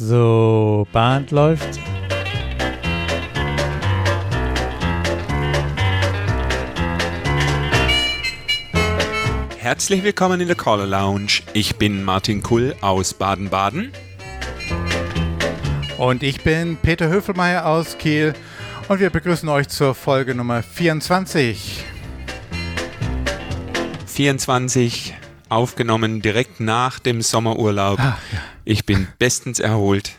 So, Band läuft. Herzlich willkommen in der Caller Lounge. Ich bin Martin Kull aus Baden-Baden. Und ich bin Peter Höfelmeier aus Kiel. Und wir begrüßen euch zur Folge Nummer 24. 24 aufgenommen direkt nach dem Sommerurlaub. Ach, ja. Ich bin bestens erholt.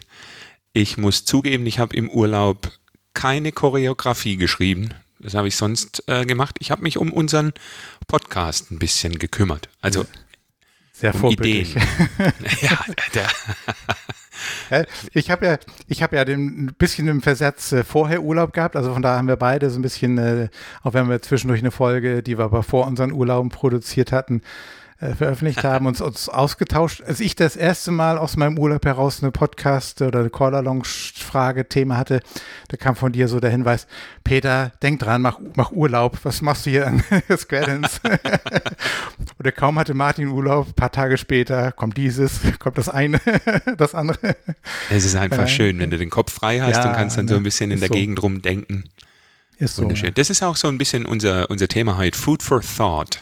Ich muss zugeben, ich habe im Urlaub keine Choreografie geschrieben. Das habe ich sonst äh, gemacht. Ich habe mich um unseren Podcast ein bisschen gekümmert. Also sehr um vorbildlich. ja, der ich habe ja, ich habe ja den, ein bisschen im Versatz äh, vorher Urlaub gehabt, also von da haben wir beide so ein bisschen, äh, auch wenn wir zwischendurch eine Folge, die wir aber vor unseren Urlauben produziert hatten, äh, veröffentlicht haben, uns, uns ausgetauscht. Als ich das erste Mal aus meinem Urlaub heraus eine Podcast- oder eine Caller-Lounge-Frage-Thema hatte, da kam von dir so der Hinweis, Peter, denk dran, mach, mach Urlaub. Was machst du hier an Dance? Oder kaum hatte Martin Urlaub, ein paar Tage später kommt dieses, kommt das eine, das andere. Es ist einfach äh, schön, wenn du den Kopf frei hast ja, und kannst dann ne, so ein bisschen in der so. Gegend rumdenken. Ist so. Wunderschön. Das ist auch so ein bisschen unser, unser Thema heute, Food for Thought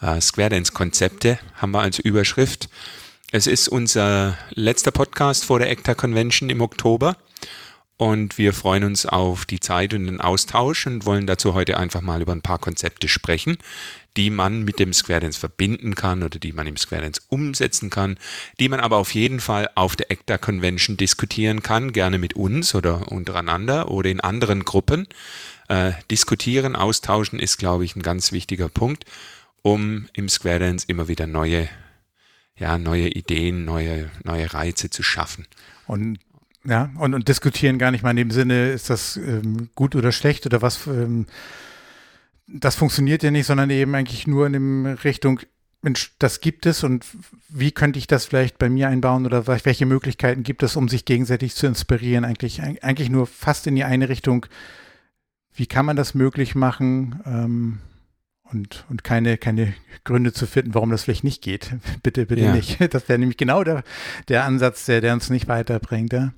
äh, Square Dance Konzepte haben wir als Überschrift. Es ist unser letzter Podcast vor der ECTA Convention im Oktober und wir freuen uns auf die Zeit und den Austausch und wollen dazu heute einfach mal über ein paar Konzepte sprechen, die man mit dem Square Dance verbinden kann oder die man im Square Dance umsetzen kann, die man aber auf jeden Fall auf der ECTA Convention diskutieren kann, gerne mit uns oder untereinander oder in anderen Gruppen. Äh, diskutieren, austauschen ist, glaube ich, ein ganz wichtiger Punkt um im Square Dance immer wieder neue, ja, neue Ideen, neue, neue Reize zu schaffen. Und ja, und, und diskutieren gar nicht mal in dem Sinne, ist das ähm, gut oder schlecht oder was, ähm, das funktioniert ja nicht, sondern eben eigentlich nur in dem Richtung, Mensch, das gibt es und wie könnte ich das vielleicht bei mir einbauen oder welche Möglichkeiten gibt es, um sich gegenseitig zu inspirieren? Eigentlich, eigentlich nur fast in die eine Richtung, wie kann man das möglich machen? Ähm, und, und keine, keine Gründe zu finden, warum das vielleicht nicht geht. bitte, bitte ja. nicht. Das wäre nämlich genau der, der Ansatz, der, der uns nicht weiterbringt. Ja?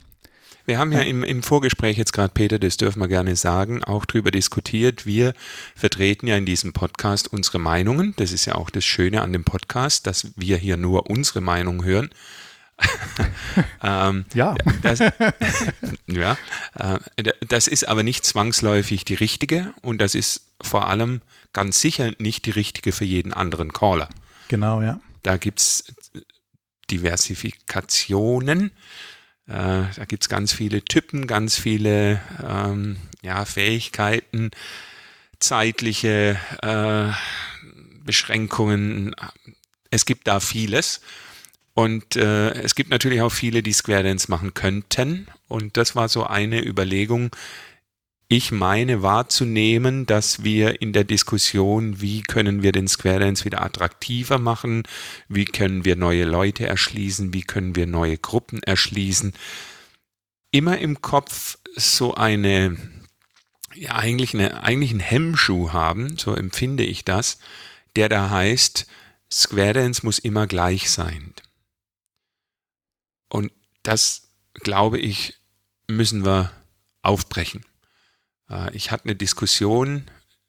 Wir haben ja im, im Vorgespräch jetzt gerade, Peter, das dürfen wir gerne sagen, auch darüber diskutiert. Wir vertreten ja in diesem Podcast unsere Meinungen. Das ist ja auch das Schöne an dem Podcast, dass wir hier nur unsere Meinung hören. ähm, ja. Das, ja äh, das ist aber nicht zwangsläufig die richtige und das ist vor allem ganz sicher nicht die richtige für jeden anderen Caller. Genau, ja. Da gibt es Diversifikationen. Äh, da gibt es ganz viele Typen, ganz viele ähm, ja, Fähigkeiten, zeitliche äh, Beschränkungen. Es gibt da vieles. Und äh, es gibt natürlich auch viele, die Square Dance machen könnten. Und das war so eine Überlegung, ich meine wahrzunehmen, dass wir in der Diskussion, wie können wir den Square Dance wieder attraktiver machen, wie können wir neue Leute erschließen, wie können wir neue Gruppen erschließen, immer im Kopf so eine, ja eigentlich, eine, eigentlich einen Hemmschuh haben, so empfinde ich das, der da heißt, Square Dance muss immer gleich sein. Und das, glaube ich, müssen wir aufbrechen. Äh, ich hatte eine Diskussion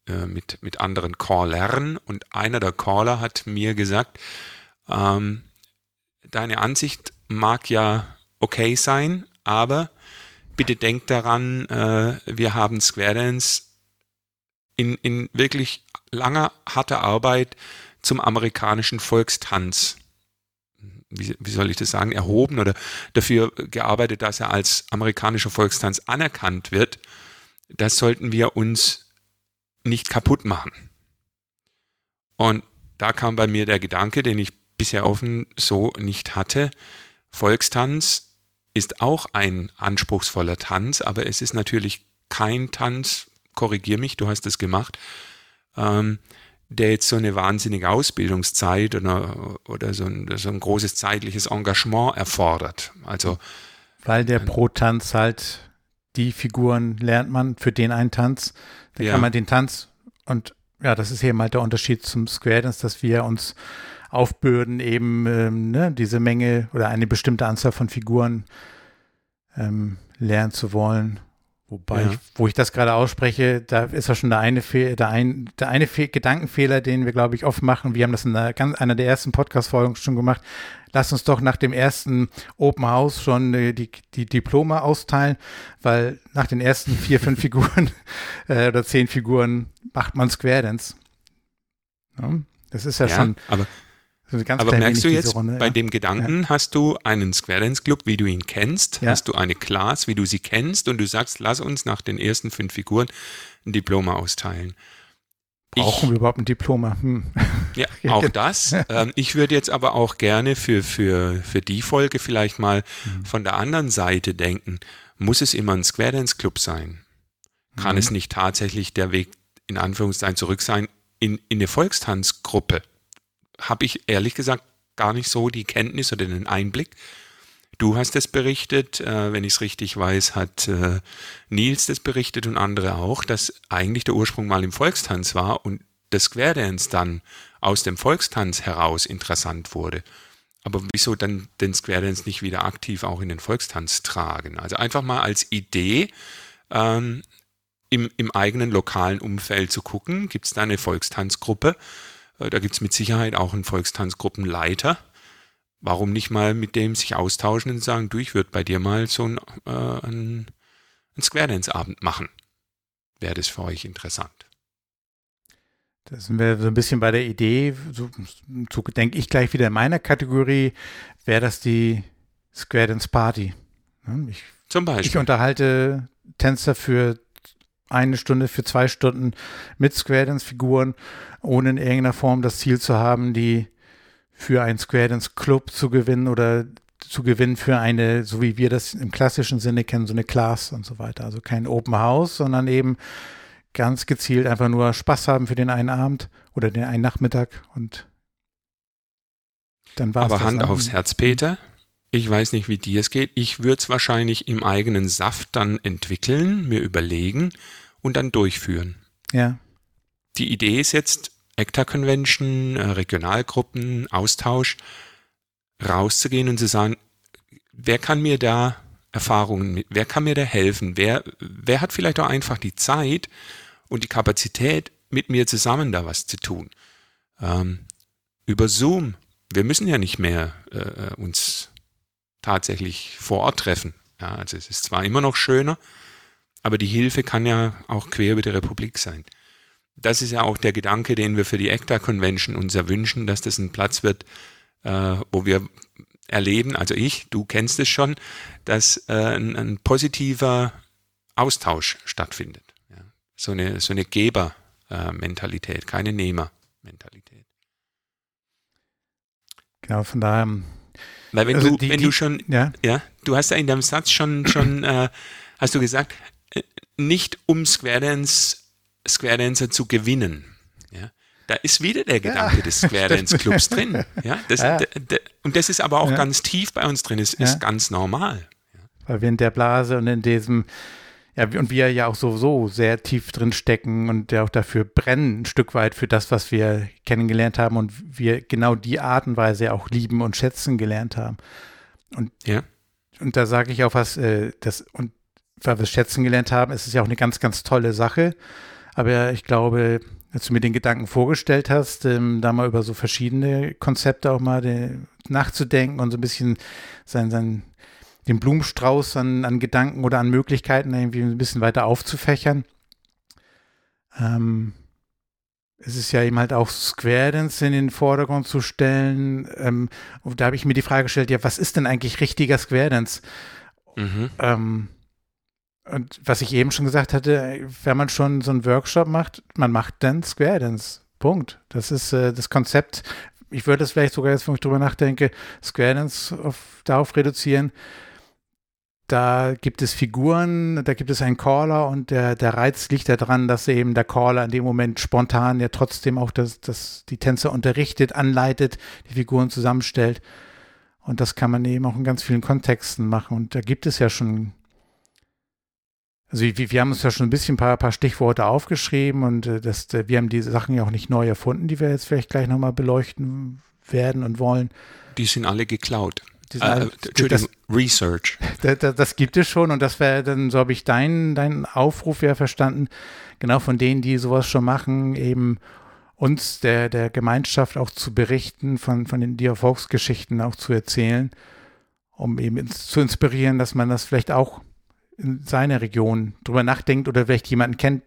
äh, mit, mit anderen Callern und einer der Caller hat mir gesagt, ähm, deine Ansicht mag ja okay sein, aber bitte denk daran, äh, wir haben Square Dance in, in wirklich langer, harter Arbeit zum amerikanischen Volkstanz. Wie, wie soll ich das sagen, erhoben oder dafür gearbeitet, dass er als amerikanischer Volkstanz anerkannt wird das sollten wir uns nicht kaputt machen. Und da kam bei mir der Gedanke, den ich bisher offen so nicht hatte. Volkstanz ist auch ein anspruchsvoller Tanz, aber es ist natürlich kein Tanz, korrigier mich, du hast es gemacht, ähm, der jetzt so eine wahnsinnige Ausbildungszeit oder, oder so, ein, so ein großes zeitliches Engagement erfordert. Also weil der pro Tanz halt die Figuren lernt man für den einen Tanz. Dann ja. kann man den Tanz und ja, das ist eben halt der Unterschied zum Square Dance, dass wir uns aufbürden, eben ähm, ne, diese Menge oder eine bestimmte Anzahl von Figuren ähm, lernen zu wollen. Wobei, ja. ich, wo ich das gerade ausspreche, da ist ja schon der eine, Fehl, der ein, der eine Fehl, Gedankenfehler, den wir, glaube ich, oft machen. Wir haben das in einer, ganz, einer der ersten Podcast-Folgen schon gemacht. Lass uns doch nach dem ersten Open House schon äh, die, die Diplome austeilen, weil nach den ersten vier, fünf Figuren äh, oder zehn Figuren macht man Square Dance. Ja, das ist ja, ja schon. Aber aber merkst du jetzt, Runde, bei ja. dem Gedanken ja. hast du einen Square Dance Club, wie du ihn kennst, ja. hast du eine Class, wie du sie kennst und du sagst, lass uns nach den ersten fünf Figuren ein Diploma austeilen. Brauchen ich, wir überhaupt ein Diploma? Hm. Ja, auch das. Ähm, ich würde jetzt aber auch gerne für, für, für die Folge vielleicht mal mhm. von der anderen Seite denken. Muss es immer ein Square Dance Club sein? Kann mhm. es nicht tatsächlich der Weg in Anführungszeichen zurück sein in, in eine Volkstanzgruppe? Habe ich ehrlich gesagt gar nicht so die Kenntnis oder den Einblick. Du hast es berichtet, äh, wenn ich es richtig weiß, hat äh, Nils das berichtet und andere auch, dass eigentlich der Ursprung mal im Volkstanz war und das Square Dance dann aus dem Volkstanz heraus interessant wurde. Aber wieso dann den Square Dance nicht wieder aktiv auch in den Volkstanz tragen? Also einfach mal als Idee ähm, im, im eigenen lokalen Umfeld zu gucken, gibt es da eine Volkstanzgruppe, da gibt es mit Sicherheit auch einen Volkstanzgruppenleiter. Warum nicht mal mit dem sich austauschen und sagen, du, ich würde bei dir mal so einen, äh, einen, einen Square Dance-Abend machen. Wäre das für euch interessant? Da sind wir so ein bisschen bei der Idee, so, so denke ich gleich wieder in meiner Kategorie, wäre das die Square Dance Party. Ich, Zum Beispiel. Ich unterhalte Tänzer für eine Stunde, für zwei Stunden mit Square Dance Figuren ohne in irgendeiner Form das Ziel zu haben, die für einen Square Dance Club zu gewinnen oder zu gewinnen für eine, so wie wir das im klassischen Sinne kennen, so eine Class und so weiter. Also kein Open House, sondern eben ganz gezielt einfach nur Spaß haben für den einen Abend oder den einen Nachmittag und dann war es. Aber Hand aufs Herz, Peter. Ich weiß nicht, wie dir es geht. Ich würde es wahrscheinlich im eigenen Saft dann entwickeln, mir überlegen und dann durchführen. Ja. Die Idee ist jetzt, ECTA Convention, äh, Regionalgruppen, Austausch, rauszugehen und zu sagen, wer kann mir da Erfahrungen, wer kann mir da helfen? Wer, wer hat vielleicht auch einfach die Zeit und die Kapazität, mit mir zusammen da was zu tun? Ähm, über Zoom. Wir müssen ja nicht mehr äh, uns tatsächlich vor Ort treffen. Ja, also es ist zwar immer noch schöner, aber die Hilfe kann ja auch quer über die Republik sein das ist ja auch der Gedanke, den wir für die ECTA Convention uns erwünschen, dass das ein Platz wird, äh, wo wir erleben, also ich, du kennst es schon, dass äh, ein, ein, positiver Austausch stattfindet. Ja. So eine, so eine Geber-Mentalität, keine Nehmer-Mentalität. Genau, von daher. Weil wenn also du, die, wenn die, du schon, ja? ja, du hast ja in deinem Satz schon, schon, äh, hast du gesagt, äh, nicht um Square Dance Square Dancer zu gewinnen. Ja? Da ist wieder der Gedanke ja, des Square Dance Clubs drin. Ja? Das, ja. und das ist aber auch ganz tief bei uns drin. Es ist ganz normal. Weil wir in der Blase und in diesem, ja, und wir ja auch sowieso sehr tief drin stecken und ja auch dafür brennen, ein Stück weit für das, was wir kennengelernt haben und wir genau die Art und Weise auch lieben und schätzen gelernt haben. Und, ja. und da sage ich auch was, äh, das, und weil wir es schätzen gelernt haben, ist es ja auch eine ganz, ganz tolle Sache. Aber ich glaube, als du mir den Gedanken vorgestellt hast, ähm, da mal über so verschiedene Konzepte auch mal de, nachzudenken und so ein bisschen sein, sein, den Blumenstrauß an, an Gedanken oder an Möglichkeiten irgendwie ein bisschen weiter aufzufächern. Ähm, es ist ja eben halt auch Square Dance in den Vordergrund zu stellen. Ähm, und da habe ich mir die Frage gestellt, ja, was ist denn eigentlich richtiger Square Dance? Mhm. Ähm, und was ich eben schon gesagt hatte, wenn man schon so einen Workshop macht, man macht dann Square Dance. Punkt. Das ist äh, das Konzept. Ich würde es vielleicht sogar jetzt, wenn ich drüber nachdenke, Square Dance auf, darauf reduzieren. Da gibt es Figuren, da gibt es einen Caller und der, der Reiz liegt daran, dass eben der Caller in dem Moment spontan ja trotzdem auch das, das, die Tänzer unterrichtet, anleitet, die Figuren zusammenstellt. Und das kann man eben auch in ganz vielen Kontexten machen. Und da gibt es ja schon also wir, wir, haben uns ja schon ein bisschen ein paar, paar Stichworte aufgeschrieben und äh, das, äh, wir haben diese Sachen ja auch nicht neu erfunden, die wir jetzt vielleicht gleich nochmal beleuchten werden und wollen. Die sind alle geklaut. diesen, uh, das, Research. Das, das, gibt es schon und das wäre dann, so habe ich deinen dein Aufruf ja verstanden, genau von denen, die sowas schon machen, eben uns, der, der Gemeinschaft auch zu berichten, von, von den Erfolgsgeschichten auch zu erzählen, um eben zu inspirieren, dass man das vielleicht auch in seiner Region drüber nachdenkt oder vielleicht jemanden kennt,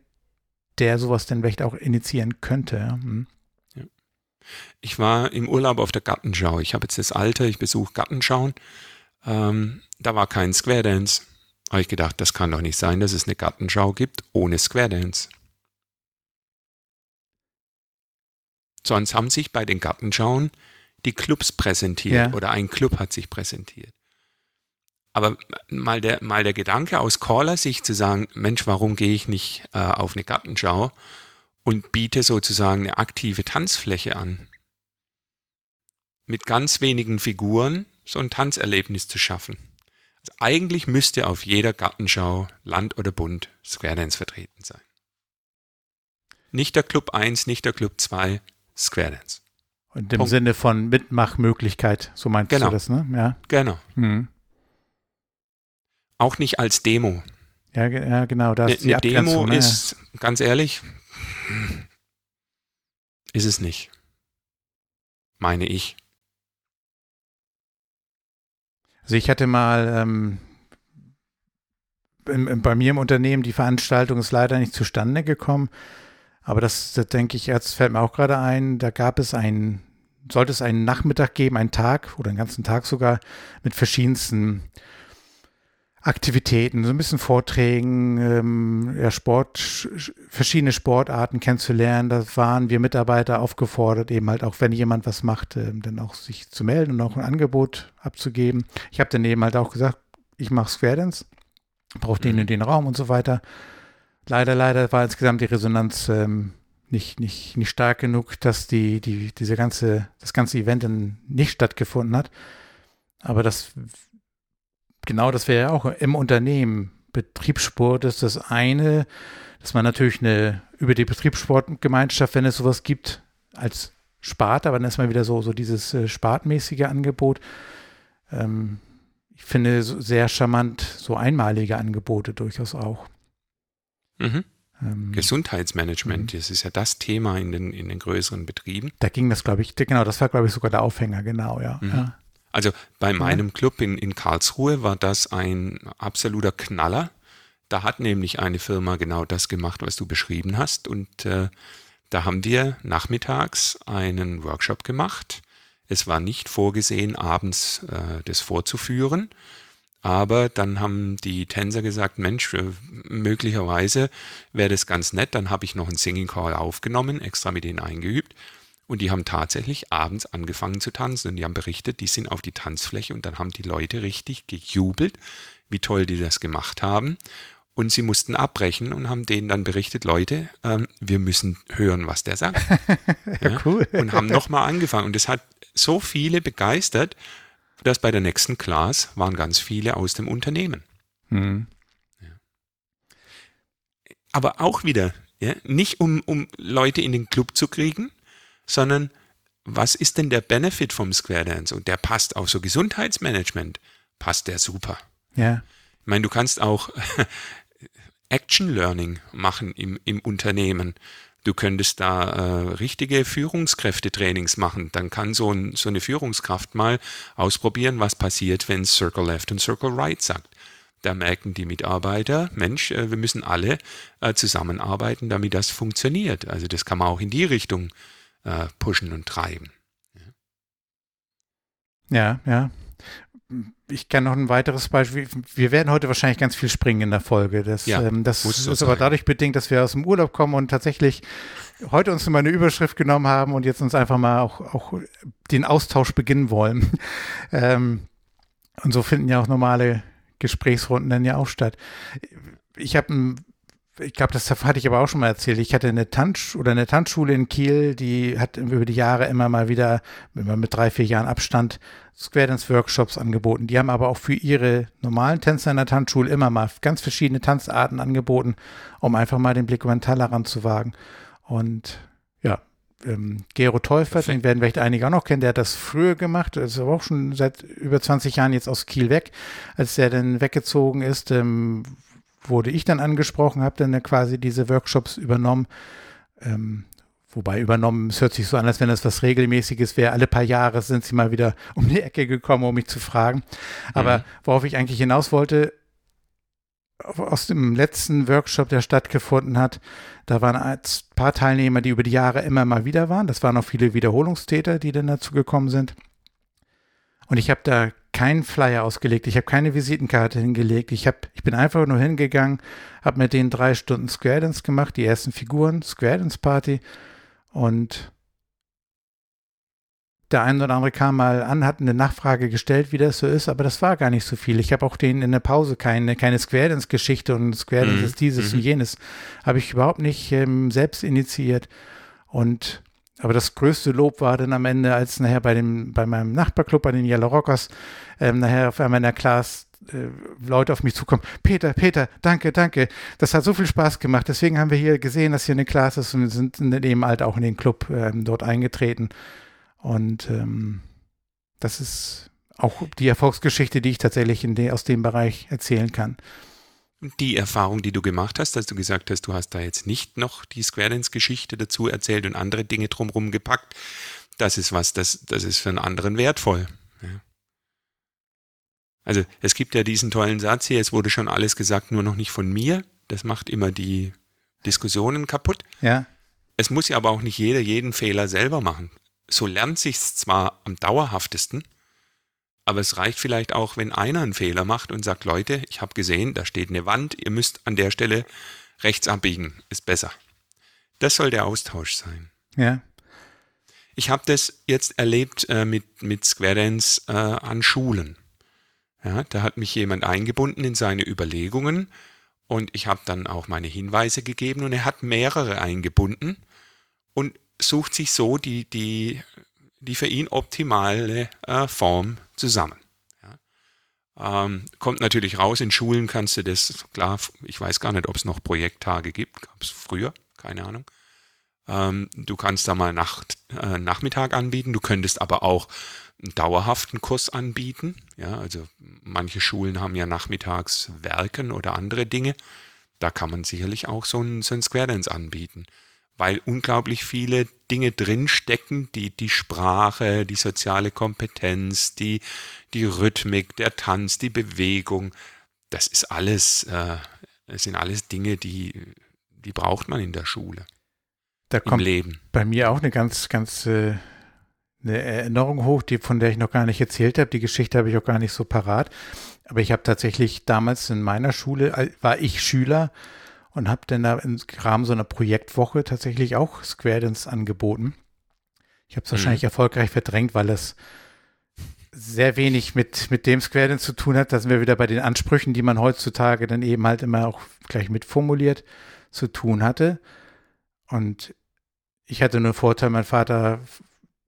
der sowas dann vielleicht auch initiieren könnte. Hm. Ja. Ich war im Urlaub auf der Gartenschau. Ich habe jetzt das Alter, ich besuche Gartenschauen. Ähm, da war kein Square Dance. Habe ich gedacht, das kann doch nicht sein, dass es eine Gartenschau gibt ohne Square Dance. Sonst haben sich bei den Gartenschauen die Clubs präsentiert ja. oder ein Club hat sich präsentiert. Aber mal der, mal der Gedanke aus Caller-Sicht zu sagen, Mensch, warum gehe ich nicht äh, auf eine Gartenschau und biete sozusagen eine aktive Tanzfläche an? Mit ganz wenigen Figuren so ein Tanzerlebnis zu schaffen. Also eigentlich müsste auf jeder Gartenschau, Land oder Bund, Square Dance vertreten sein. Nicht der Club 1, nicht der Club 2, Square Dance. Und im Punkt. Sinne von Mitmachmöglichkeit, so meinst genau. du das, ne? Ja. Genau. Mhm. Auch nicht als Demo. Ja, ja genau. Da ist eine, Demo ne? ist, ganz ehrlich, ist es nicht. Meine ich. Also ich hatte mal ähm, bei mir im Unternehmen, die Veranstaltung ist leider nicht zustande gekommen. Aber das, das denke ich, jetzt fällt mir auch gerade ein, da gab es einen, sollte es einen Nachmittag geben, einen Tag oder einen ganzen Tag sogar mit verschiedensten Aktivitäten, so ein bisschen Vorträgen, ähm, ja, Sport, verschiedene Sportarten kennenzulernen. Da waren wir Mitarbeiter aufgefordert, eben halt auch, wenn jemand was macht, äh, dann auch sich zu melden und auch ein Angebot abzugeben. Ich habe dann eben halt auch gesagt, ich mache Square Dance, brauche den und mhm. den Raum und so weiter. Leider, leider war insgesamt die Resonanz ähm, nicht, nicht, nicht stark genug, dass die, die, diese ganze, das ganze Event dann nicht stattgefunden hat. Aber das genau das wäre ja auch im Unternehmen. Betriebssport ist das eine, dass man natürlich eine über die Betriebssportgemeinschaft, wenn es sowas gibt, als Spart, aber dann ist mal wieder so, so dieses äh, spartmäßige Angebot. Ähm, ich finde sehr charmant so einmalige Angebote durchaus auch. Mhm. Ähm, Gesundheitsmanagement, mhm. das ist ja das Thema in den, in den größeren Betrieben. Da ging das, glaube ich, genau, das war, glaube ich, sogar der Aufhänger, genau, ja. Mhm. ja. Also bei meinem Club in, in Karlsruhe war das ein absoluter Knaller. Da hat nämlich eine Firma genau das gemacht, was du beschrieben hast. Und äh, da haben wir nachmittags einen Workshop gemacht. Es war nicht vorgesehen, abends äh, das vorzuführen. Aber dann haben die Tänzer gesagt, Mensch, äh, möglicherweise wäre das ganz nett. Dann habe ich noch einen Singing Call aufgenommen, extra mit denen eingeübt. Und die haben tatsächlich abends angefangen zu tanzen und die haben berichtet, die sind auf die Tanzfläche und dann haben die Leute richtig gejubelt, wie toll die das gemacht haben. Und sie mussten abbrechen und haben denen dann berichtet, Leute, ähm, wir müssen hören, was der sagt. ja, cool. Und haben nochmal angefangen. Und es hat so viele begeistert, dass bei der nächsten Class waren ganz viele aus dem Unternehmen. Mhm. Ja. Aber auch wieder, ja, nicht um, um Leute in den Club zu kriegen, sondern was ist denn der Benefit vom Square Dance? Und der passt auch so Gesundheitsmanagement, passt der super. Ja. Ich meine, du kannst auch Action Learning machen im, im Unternehmen. Du könntest da äh, richtige Führungskräftetrainings machen. Dann kann so, ein, so eine Führungskraft mal ausprobieren, was passiert, wenn Circle Left und Circle Right sagt. Da merken die Mitarbeiter, Mensch, äh, wir müssen alle äh, zusammenarbeiten, damit das funktioniert. Also das kann man auch in die Richtung äh, pushen und treiben. Ja, ja. Ich kann noch ein weiteres Beispiel. Wir werden heute wahrscheinlich ganz viel springen in der Folge. Das, ja, ähm, das ist sein. aber dadurch bedingt, dass wir aus dem Urlaub kommen und tatsächlich heute uns mal eine Überschrift genommen haben und jetzt uns einfach mal auch, auch den Austausch beginnen wollen. ähm, und so finden ja auch normale Gesprächsrunden dann ja auch statt. Ich habe ein ich glaube, das hatte ich aber auch schon mal erzählt. Ich hatte eine Tanz oder eine Tanzschule in Kiel, die hat über die Jahre immer mal wieder, immer mit drei, vier Jahren Abstand, Square Dance Workshops angeboten. Die haben aber auch für ihre normalen Tänzer in der Tanzschule immer mal ganz verschiedene Tanzarten angeboten, um einfach mal den Blick über den Tellerrand zu wagen. Und ja, ähm, Gero Teufert, den werden vielleicht einige auch noch kennen, der hat das früher gemacht, ist aber auch schon seit über 20 Jahren jetzt aus Kiel weg. Als der dann weggezogen ist, ähm, wurde ich dann angesprochen, habe dann quasi diese Workshops übernommen. Ähm, wobei übernommen, es hört sich so an, als wenn das was Regelmäßiges wäre. Alle paar Jahre sind sie mal wieder um die Ecke gekommen, um mich zu fragen. Aber mhm. worauf ich eigentlich hinaus wollte, aus dem letzten Workshop, der stattgefunden hat, da waren ein paar Teilnehmer, die über die Jahre immer mal wieder waren. Das waren auch viele Wiederholungstäter, die dann dazu gekommen sind. Und ich habe da keinen Flyer ausgelegt, ich habe keine Visitenkarte hingelegt. Ich, hab, ich bin einfach nur hingegangen, habe mit denen drei Stunden Square Dance gemacht, die ersten Figuren, Square Dance Party. Und der eine oder andere kam mal an, hat eine Nachfrage gestellt, wie das so ist, aber das war gar nicht so viel. Ich habe auch denen in der Pause keine, keine Square Dance Geschichte und Square Dance mhm. ist dieses mhm. und jenes. Habe ich überhaupt nicht ähm, selbst initiiert. Und aber das größte Lob war dann am Ende, als nachher bei dem, bei meinem Nachbarclub, bei den Yellow Rockers, ähm, nachher auf einmal in der Class äh, Leute auf mich zukommen. Peter, Peter, danke, danke. Das hat so viel Spaß gemacht. Deswegen haben wir hier gesehen, dass hier eine Class ist und sind eben halt auch in den Club ähm, dort eingetreten. Und ähm, das ist auch die Erfolgsgeschichte, die ich tatsächlich in de, aus dem Bereich erzählen kann. Die Erfahrung, die du gemacht hast, dass du gesagt hast, du hast da jetzt nicht noch die Square Dance-Geschichte dazu erzählt und andere Dinge drumherum gepackt, das ist was, das, das ist für einen anderen wertvoll. Ja. Also es gibt ja diesen tollen Satz hier, es wurde schon alles gesagt, nur noch nicht von mir. Das macht immer die Diskussionen kaputt. Ja. Es muss ja aber auch nicht jeder jeden Fehler selber machen so lernt sich's zwar am dauerhaftesten, aber es reicht vielleicht auch, wenn einer einen Fehler macht und sagt, Leute, ich habe gesehen, da steht eine Wand, ihr müsst an der Stelle rechts abbiegen, ist besser. Das soll der Austausch sein. Ja. Ich habe das jetzt erlebt äh, mit, mit Square Dance äh, an Schulen. Ja, da hat mich jemand eingebunden in seine Überlegungen und ich habe dann auch meine Hinweise gegeben und er hat mehrere eingebunden und sucht sich so die, die, die für ihn optimale äh, Form zusammen. Ja. Ähm, kommt natürlich raus, in Schulen kannst du das, klar, ich weiß gar nicht, ob es noch Projekttage gibt, gab es früher, keine Ahnung. Ähm, du kannst da mal Nacht, äh, Nachmittag anbieten, du könntest aber auch einen dauerhaften Kurs anbieten. Ja, also manche Schulen haben ja nachmittags Werken oder andere Dinge. Da kann man sicherlich auch so ein, so ein Square Dance anbieten weil unglaublich viele Dinge drinstecken, die die Sprache, die soziale Kompetenz, die, die Rhythmik, der Tanz, die Bewegung, das ist alles, äh, das sind alles Dinge, die, die braucht man in der Schule. Da kommt Leben. bei mir auch eine ganz, ganz äh, eine Erinnerung hoch, die, von der ich noch gar nicht erzählt habe. Die Geschichte habe ich auch gar nicht so parat. Aber ich habe tatsächlich damals in meiner Schule, war ich Schüler, und habe dann da im Rahmen so einer Projektwoche tatsächlich auch Square Dance angeboten. Ich habe es wahrscheinlich mhm. erfolgreich verdrängt, weil es sehr wenig mit, mit dem Square Dance zu tun hat. Da sind wir wieder bei den Ansprüchen, die man heutzutage dann eben halt immer auch gleich mitformuliert zu tun hatte. Und ich hatte nur Vorteil, mein Vater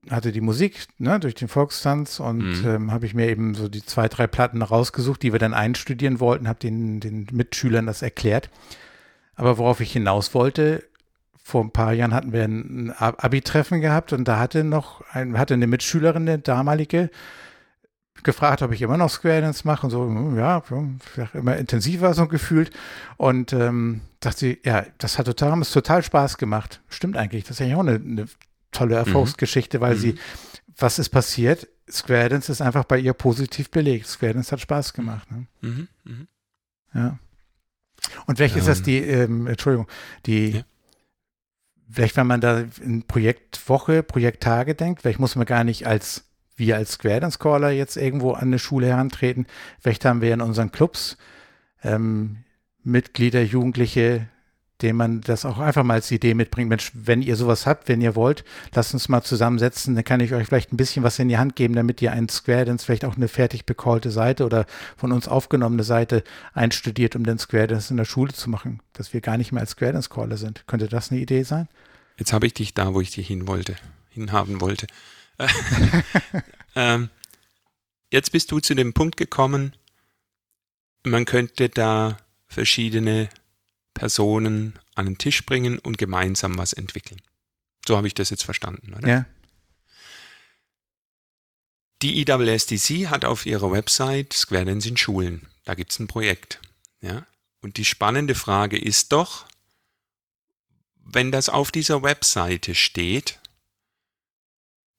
hatte die Musik ne, durch den Volkstanz und mhm. ähm, habe ich mir eben so die zwei, drei Platten rausgesucht, die wir dann einstudieren wollten, habe den, den Mitschülern das erklärt. Aber worauf ich hinaus wollte, vor ein paar Jahren hatten wir ein Abi-Treffen gehabt und da hatte noch ein, hatte eine Mitschülerin, eine damalige, gefragt, ob ich immer noch Square Dance mache und so, hm, ja, immer intensiver so gefühlt. Und ähm, dachte sie, ja, das hat total, es total Spaß gemacht. Stimmt eigentlich, das ist eigentlich auch eine, eine tolle mhm. Erfolgsgeschichte, weil mhm. sie, was ist passiert? Square Dance ist einfach bei ihr positiv belegt. Square Dance hat Spaß gemacht. Ne? Mhm. Mhm. Ja. Und welche ähm, ist das die, ähm, Entschuldigung, die, ja. vielleicht wenn man da in Projektwoche, Projekttage denkt, vielleicht muss man gar nicht als, wir als Square Dance Caller jetzt irgendwo an eine Schule herantreten. Vielleicht haben wir in unseren Clubs ähm, Mitglieder, Jugendliche, dem man das auch einfach mal als Idee mitbringt. Mensch, wenn ihr sowas habt, wenn ihr wollt, lasst uns mal zusammensetzen, dann kann ich euch vielleicht ein bisschen was in die Hand geben, damit ihr einen Square Dance, vielleicht auch eine fertig becallte Seite oder von uns aufgenommene Seite einstudiert, um den Square Dance in der Schule zu machen, dass wir gar nicht mehr als Square Dance Caller sind. Könnte das eine Idee sein? Jetzt habe ich dich da, wo ich dich hin wollte, hinhaben wollte. ähm, jetzt bist du zu dem Punkt gekommen, man könnte da verschiedene Personen an den Tisch bringen und gemeinsam was entwickeln. So habe ich das jetzt verstanden, oder? Ja. Die IWSDC hat auf ihrer Website Square Dance in Schulen. Da gibt es ein Projekt. Ja? Und die spannende Frage ist doch, wenn das auf dieser Webseite steht,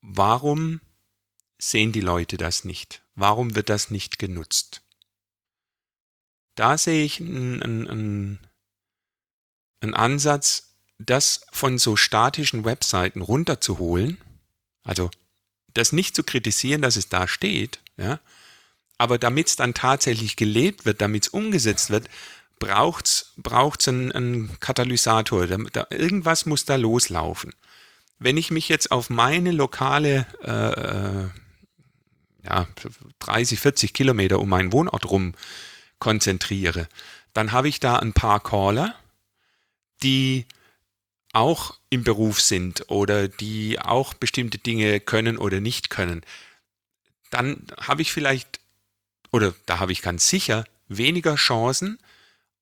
warum sehen die Leute das nicht? Warum wird das nicht genutzt? Da sehe ich einen, einen, einen Ansatz, das von so statischen Webseiten runterzuholen, also das nicht zu kritisieren, dass es da steht, ja, aber damit es dann tatsächlich gelebt wird, damit es umgesetzt wird, braucht es einen, einen Katalysator. Da, da, irgendwas muss da loslaufen. Wenn ich mich jetzt auf meine lokale äh, äh ja, 30, 40 Kilometer um meinen Wohnort rum konzentriere, dann habe ich da ein paar Caller, die auch im Beruf sind oder die auch bestimmte Dinge können oder nicht können, dann habe ich vielleicht, oder da habe ich ganz sicher weniger Chancen,